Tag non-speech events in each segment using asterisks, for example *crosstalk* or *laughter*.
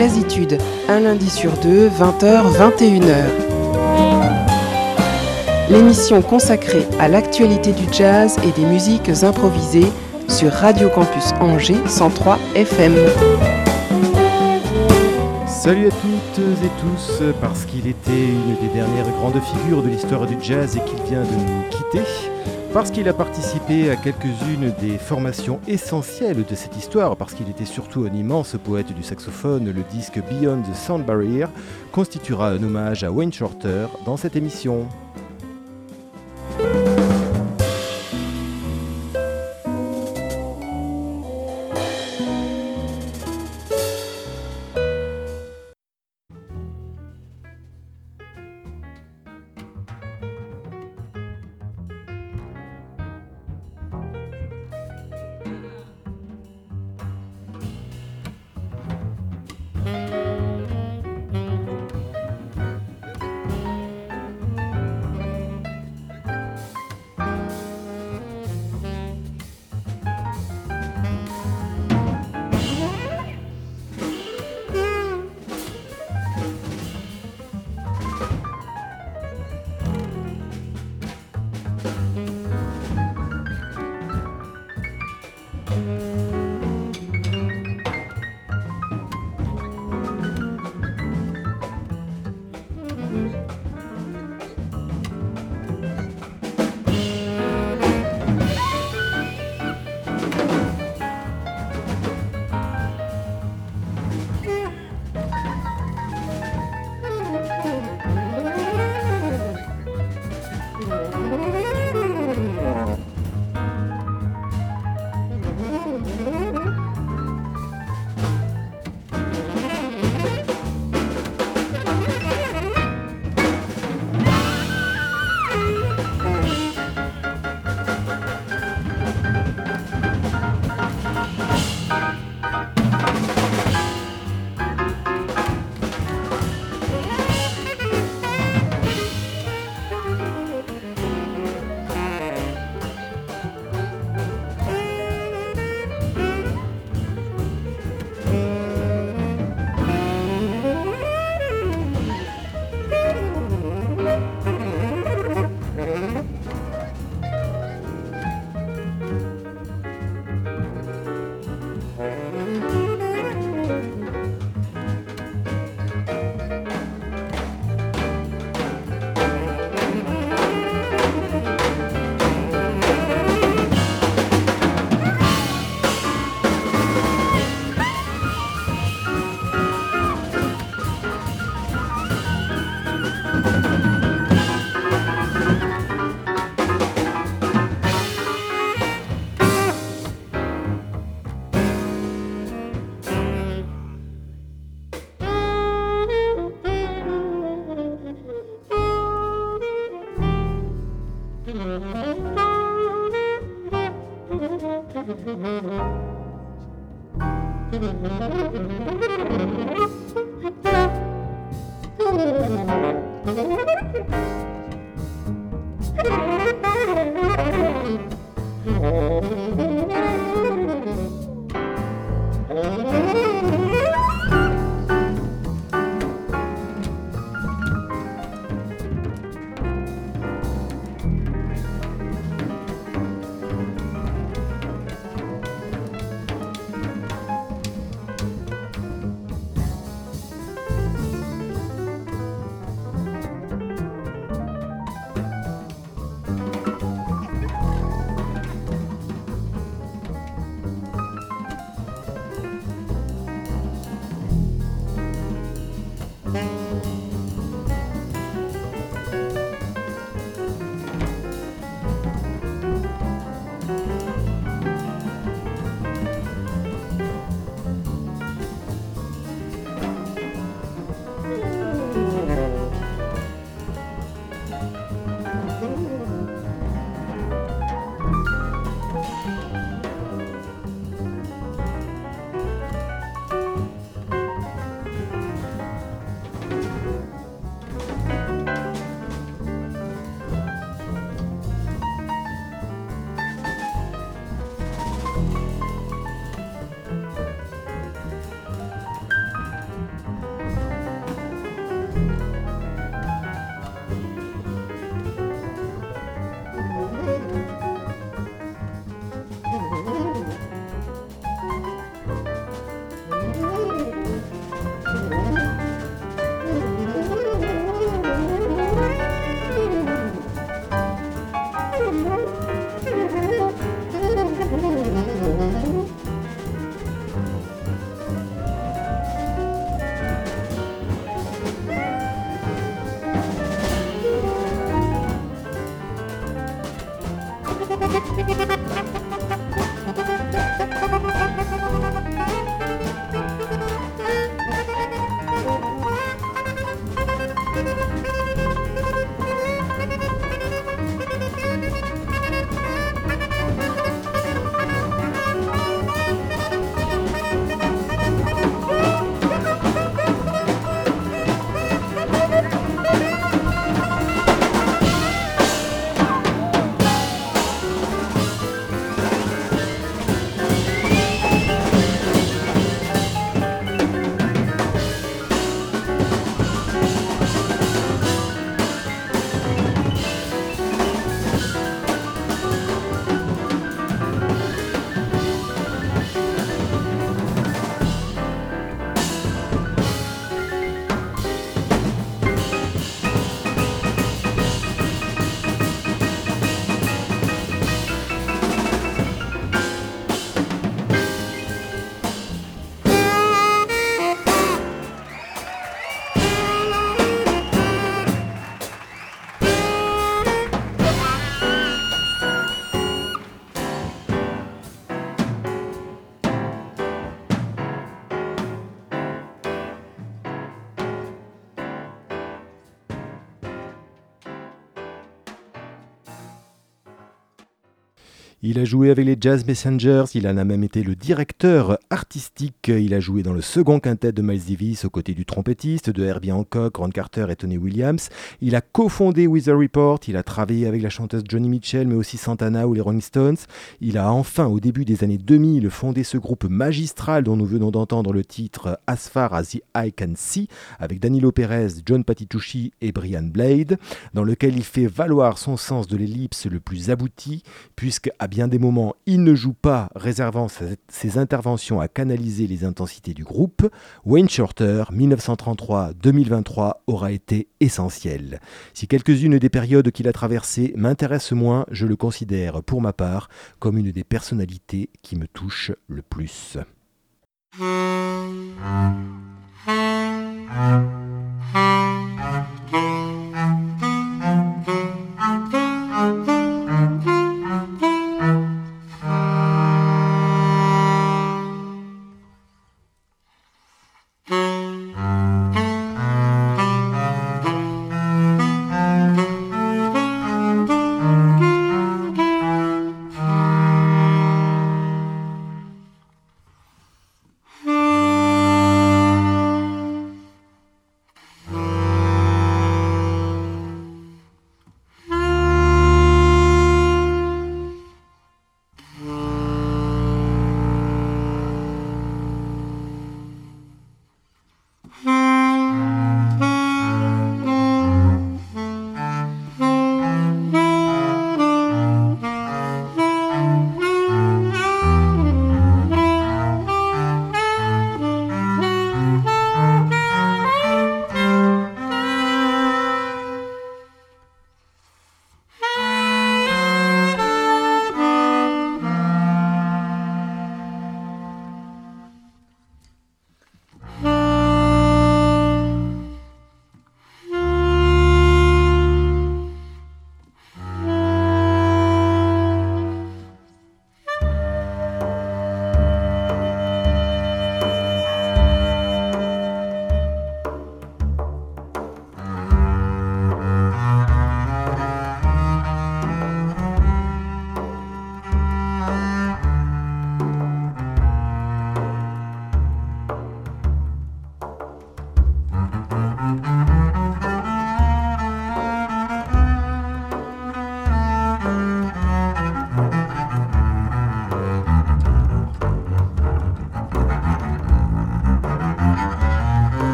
Jazzitude, un lundi sur deux, 20h, 21h. L'émission consacrée à l'actualité du jazz et des musiques improvisées sur Radio Campus Angers 103 FM. Salut à toutes et tous, parce qu'il était une des dernières grandes figures de l'histoire du jazz et qu'il vient de nous quitter, parce qu'il a participé à quelques-unes des formations essentielles de cette histoire, parce qu'il était surtout un immense poète du saxophone, le disque Beyond the Sound Barrier constituera un hommage à Wayne Shorter dans cette émission. Il a joué avec les Jazz Messengers, il en a même été le directeur artistique. Il a joué dans le second quintet de Miles Davis aux côtés du trompettiste, de Herbie Hancock, Ron Carter et Tony Williams. Il a cofondé Weather Report, il a travaillé avec la chanteuse Johnny Mitchell, mais aussi Santana ou les Rolling Stones. Il a enfin, au début des années 2000, fondé ce groupe magistral dont nous venons d'entendre le titre As Far as the Eye Can See, avec Danilo Perez, John Patitucci et Brian Blade, dans lequel il fait valoir son sens de l'ellipse le plus abouti, puisque à bien des moments, il ne joue pas, réservant ses interventions à canaliser les intensités du groupe, Wayne Shorter, 1933-2023, aura été essentiel. Si quelques-unes des périodes qu'il a traversées m'intéressent moins, je le considère, pour ma part, comme une des personnalités qui me touche le plus.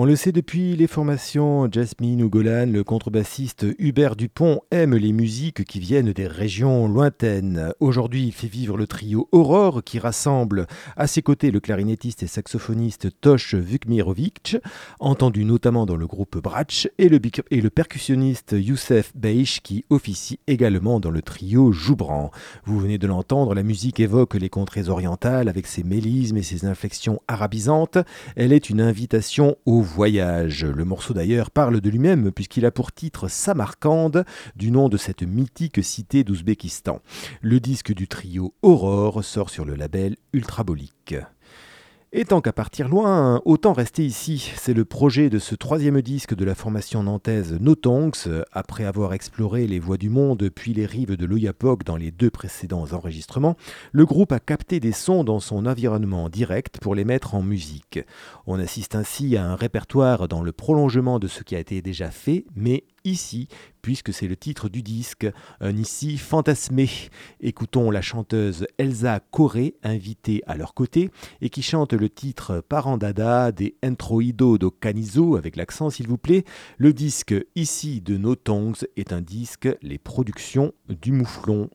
On le sait depuis les formations Jasmine ou Golan, le contrebassiste Hubert Dupont aime les musiques qui viennent des régions lointaines. Aujourd'hui, il fait vivre le trio Aurore qui rassemble à ses côtés le clarinettiste et saxophoniste Tosh Vukmirovic, entendu notamment dans le groupe Bratch, et le, percussionniste Youssef Beish qui officie également dans le trio Joubran. Vous venez de l'entendre, la musique évoque les contrées orientales avec ses mélismes et ses inflexions arabisantes. Elle est une invitation au voyage. Le morceau d'ailleurs parle de lui-même puisqu'il a pour titre Samarcande, du nom de cette mythique cité d'Ouzbékistan. Le disque du trio Aurore sort sur le label Ultrabolique. Et tant qu'à partir loin, autant rester ici. C'est le projet de ce troisième disque de la formation nantaise Notongs. Après avoir exploré les voies du monde puis les rives de l'Oyapok dans les deux précédents enregistrements, le groupe a capté des sons dans son environnement direct pour les mettre en musique. On assiste ainsi à un répertoire dans le prolongement de ce qui a été déjà fait, mais ici, puisque c'est le titre du disque, un ici fantasmé. Écoutons la chanteuse Elsa Corré, invitée à leur côté, et qui chante le titre Parandada des Entroido do Canizo, avec l'accent s'il vous plaît. Le disque ici de No Tongues est un disque Les productions du Mouflon.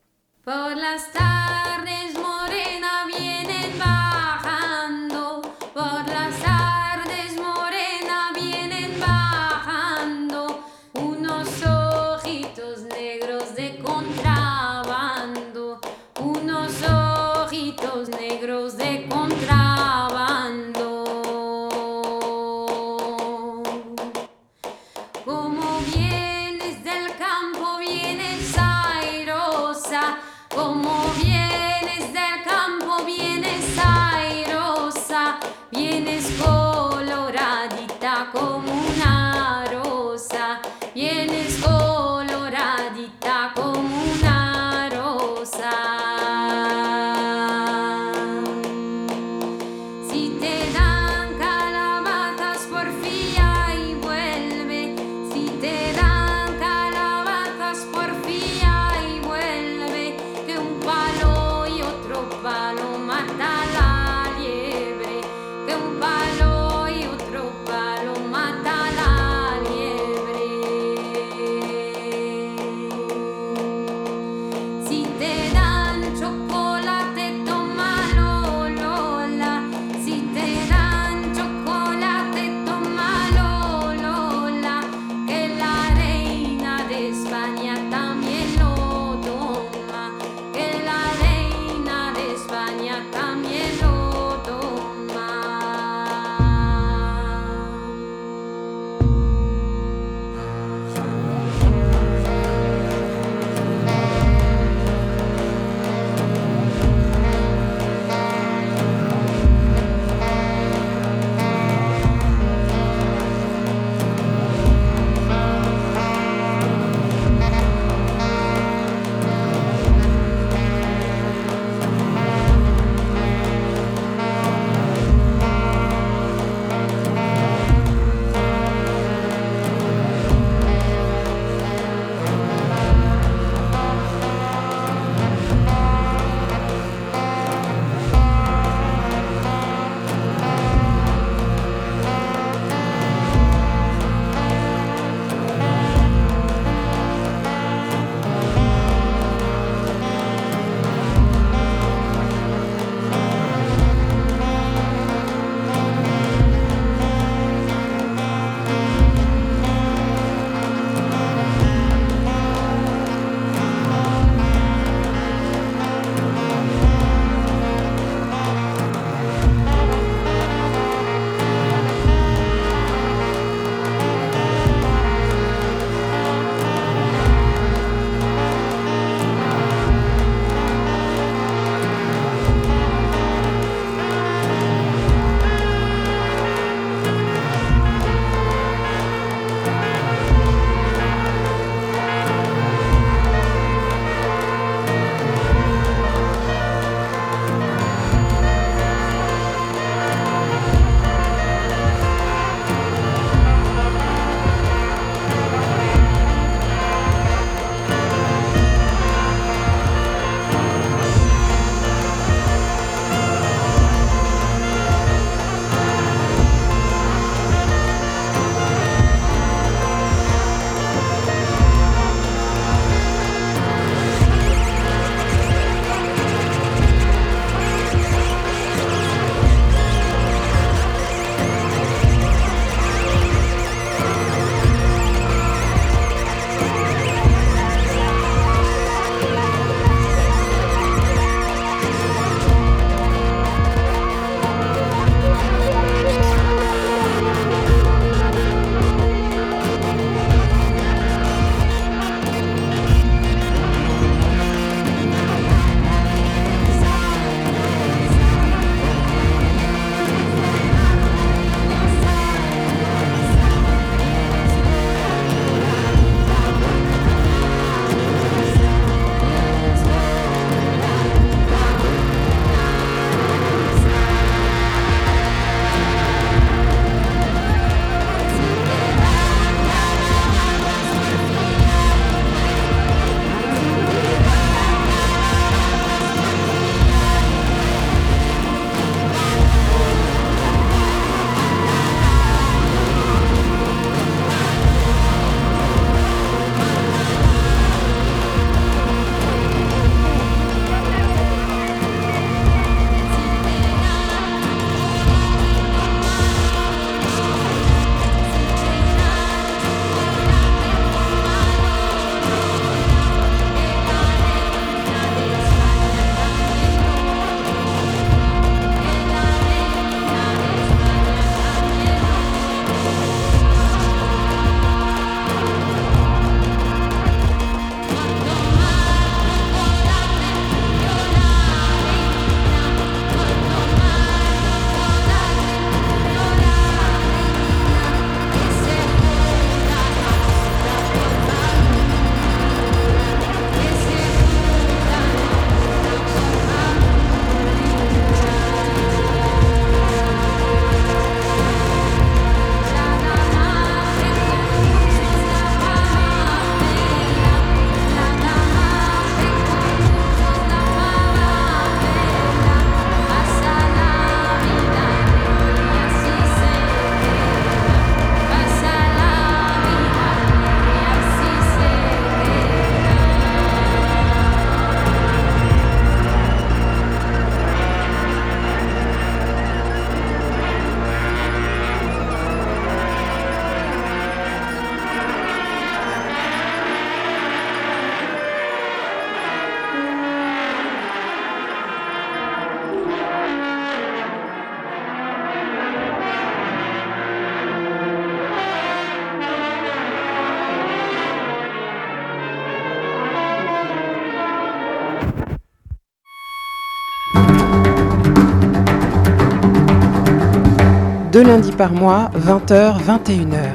Deux lundis par mois, 20h, 21h.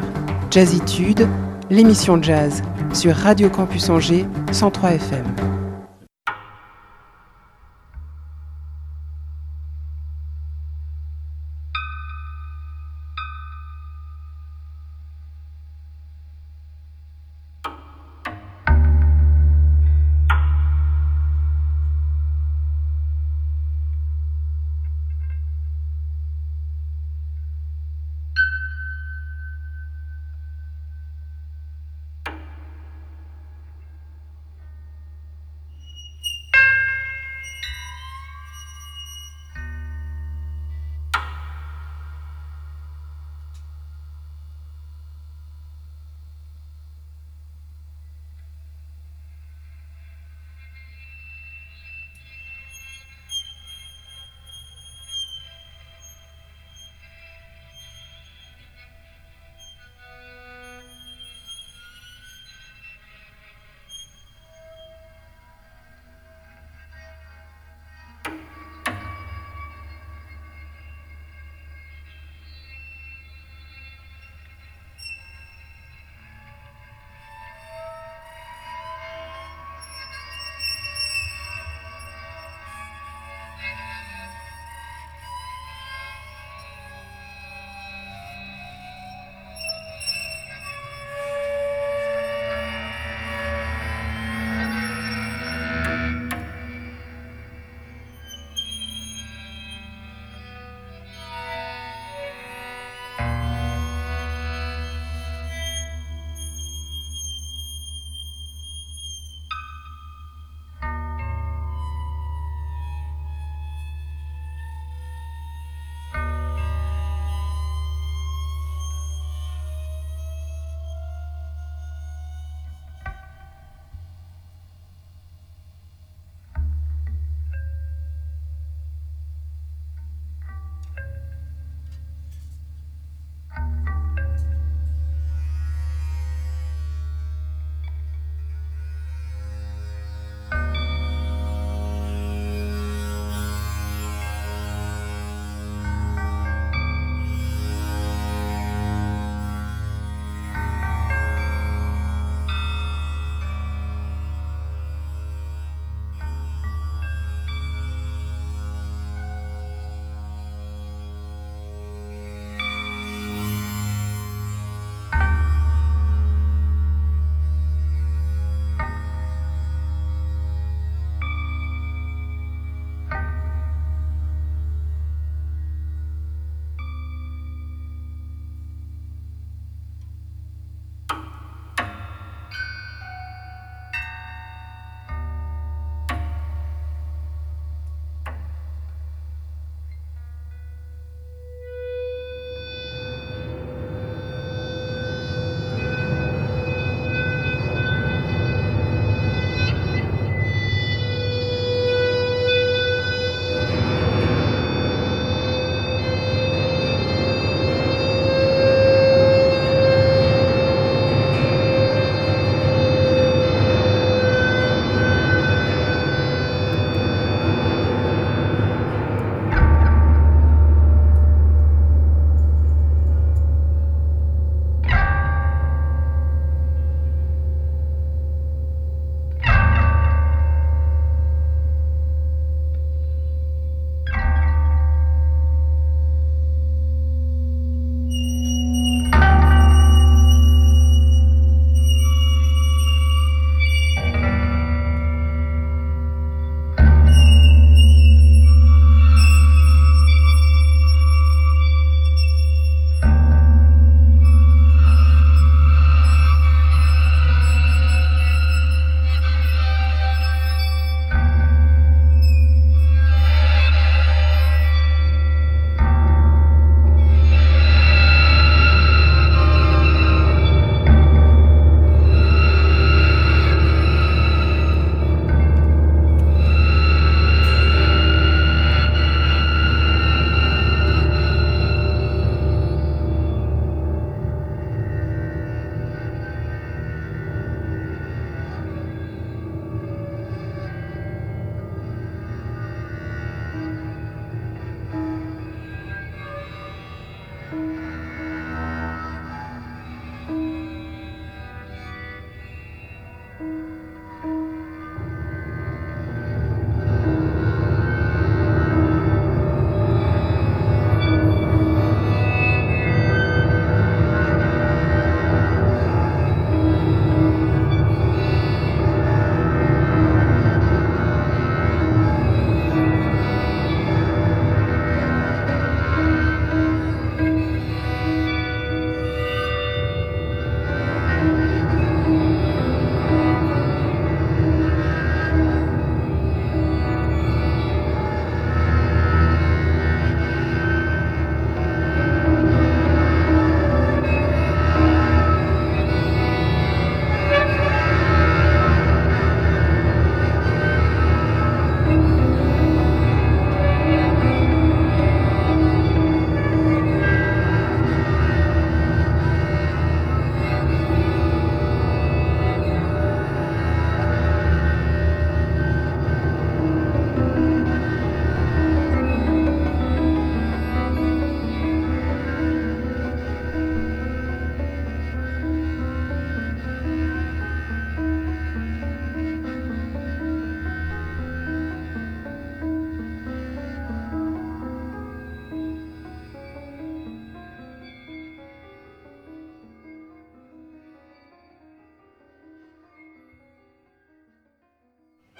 Jazzitude, l'émission jazz sur Radio Campus Angers 103 FM.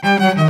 Mm-hmm. *laughs*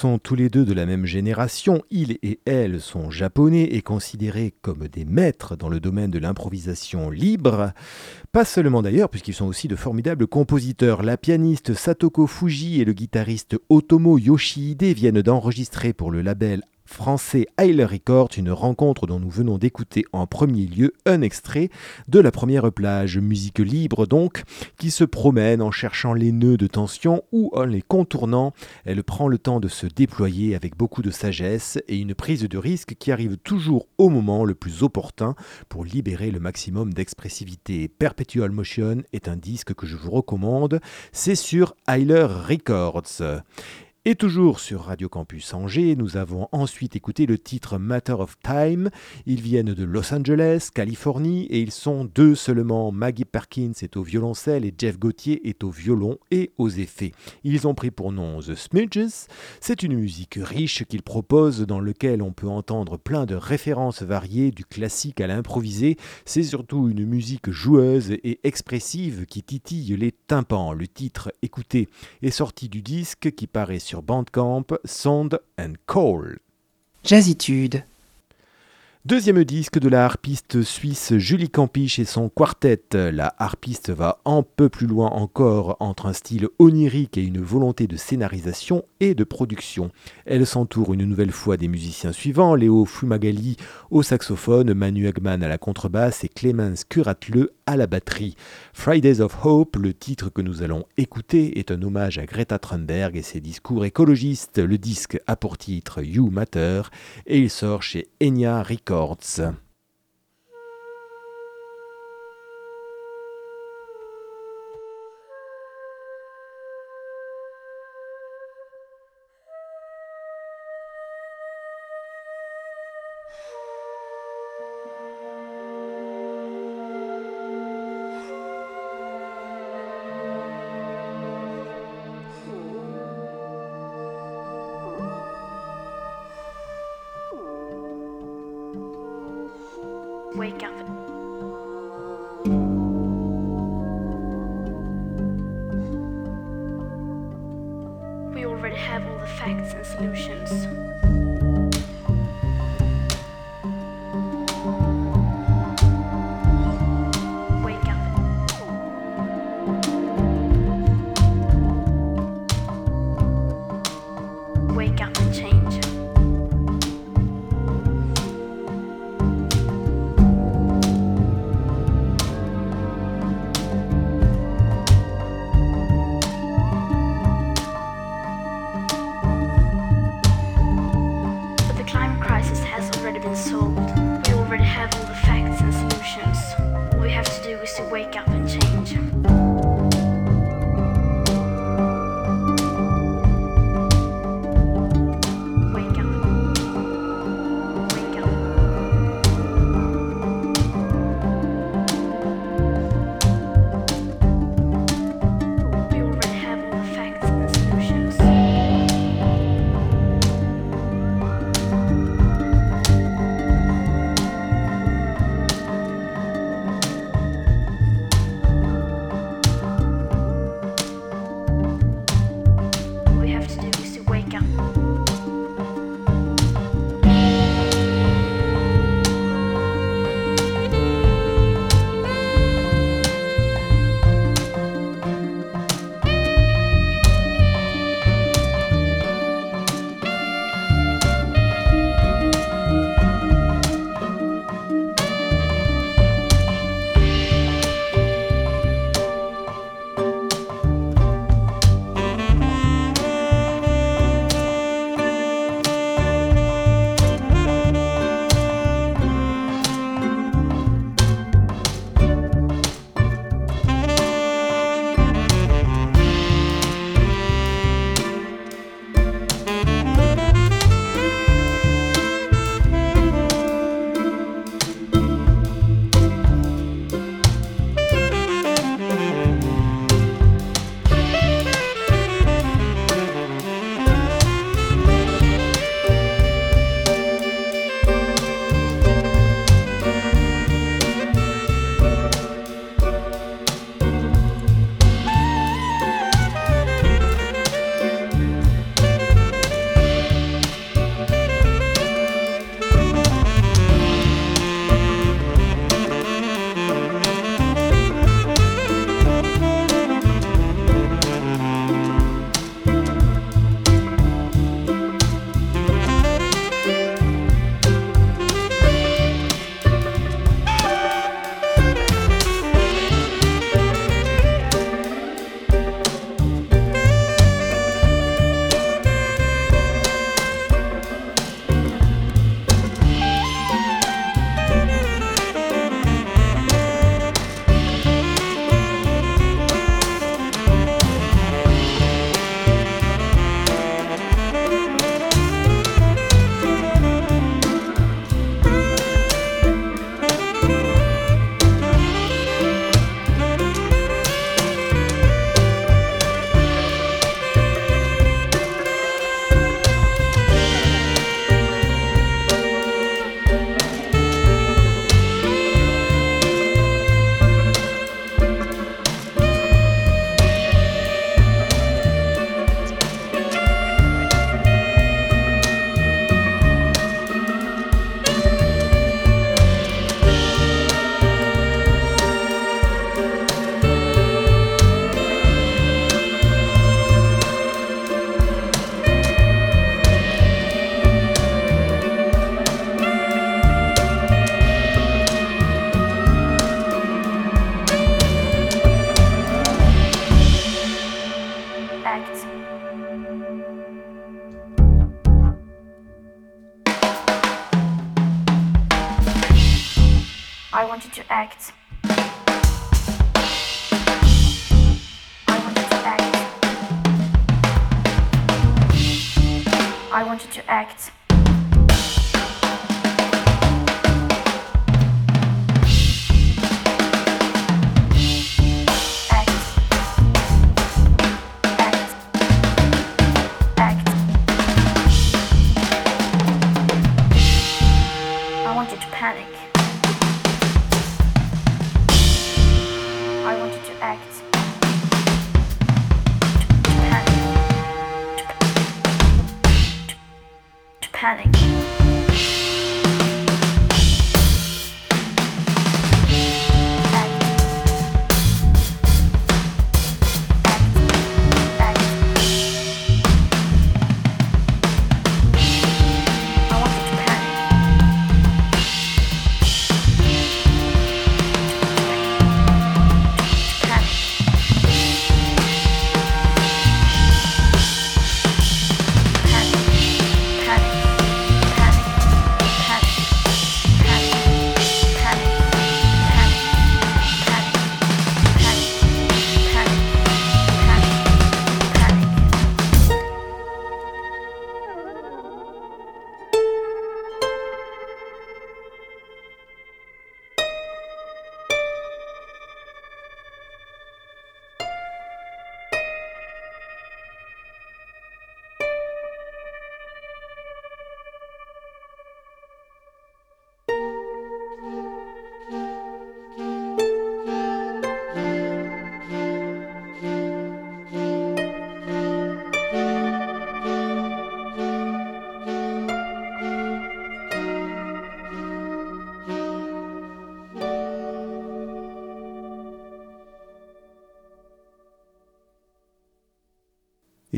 sont tous les deux de la même génération, il et elle sont japonais et considérés comme des maîtres dans le domaine de l'improvisation libre. Pas seulement d'ailleurs, puisqu'ils sont aussi de formidables compositeurs. La pianiste Satoko Fuji et le guitariste Otomo Yoshihide viennent d'enregistrer pour le label français Heiler Records, une rencontre dont nous venons d'écouter en premier lieu un extrait de la première plage, musique libre donc, qui se promène en cherchant les nœuds de tension ou en les contournant. Elle prend le temps de se déployer avec beaucoup de sagesse et une prise de risque qui arrive toujours au moment le plus opportun pour libérer le maximum d'expressivité. Perpetual Motion est un disque que je vous recommande, c'est sur Heiler Records. Et toujours sur Radio Campus Angers, nous avons ensuite écouté le titre Matter of Time. Ils viennent de Los Angeles, Californie, et ils sont deux seulement. Maggie Perkins est au violoncelle et Jeff Gauthier est au violon et aux effets. Ils ont pris pour nom The Smidges. C'est une musique riche qu'ils proposent dans lequel on peut entendre plein de références variées du classique à l'improvisé. C'est surtout une musique joueuse et expressive qui titille les tympans. Le titre écouté est sorti du disque qui paraît sur Bandcamp, Sound and Call. Jazzitude. Deuxième disque de la harpiste suisse Julie Campiche et son quartet. La harpiste va un peu plus loin encore entre un style onirique et une volonté de scénarisation et de production. Elle s'entoure une nouvelle fois des musiciens suivants Léo Fumagalli au saxophone, Manu Hagman à la contrebasse et Clemens Curatleux la batterie. Fridays of Hope, le titre que nous allons écouter, est un hommage à Greta Thunberg et ses discours écologistes. Le disque a pour titre You Matter et il sort chez Enya Records. Wake up.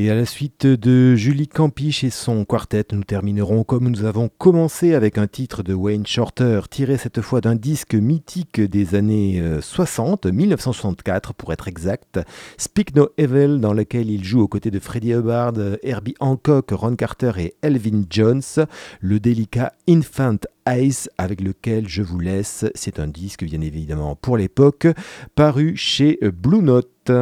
Et à la suite de Julie Campiche et son quartet, nous terminerons comme nous avons commencé avec un titre de Wayne Shorter, tiré cette fois d'un disque mythique des années 60, euh, 1964 pour être exact, Speak No Evil, dans lequel il joue aux côtés de Freddie Hubbard, Herbie Hancock, Ron Carter et Elvin Jones, le délicat Infant Ice avec lequel je vous laisse. C'est un disque bien évidemment pour l'époque, paru chez Blue Note.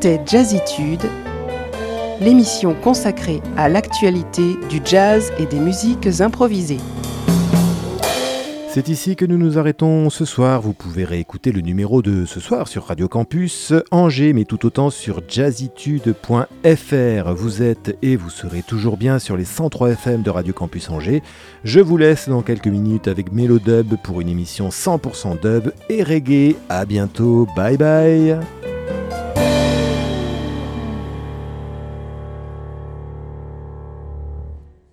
C'était Jazzitude, l'émission consacrée à l'actualité du jazz et des musiques improvisées. C'est ici que nous nous arrêtons ce soir. Vous pouvez réécouter le numéro de ce soir sur Radio Campus Angers, mais tout autant sur jazzitude.fr. Vous êtes et vous serez toujours bien sur les 103 FM de Radio Campus Angers. Je vous laisse dans quelques minutes avec Mélodub pour une émission 100% dub et reggae. À bientôt. Bye bye.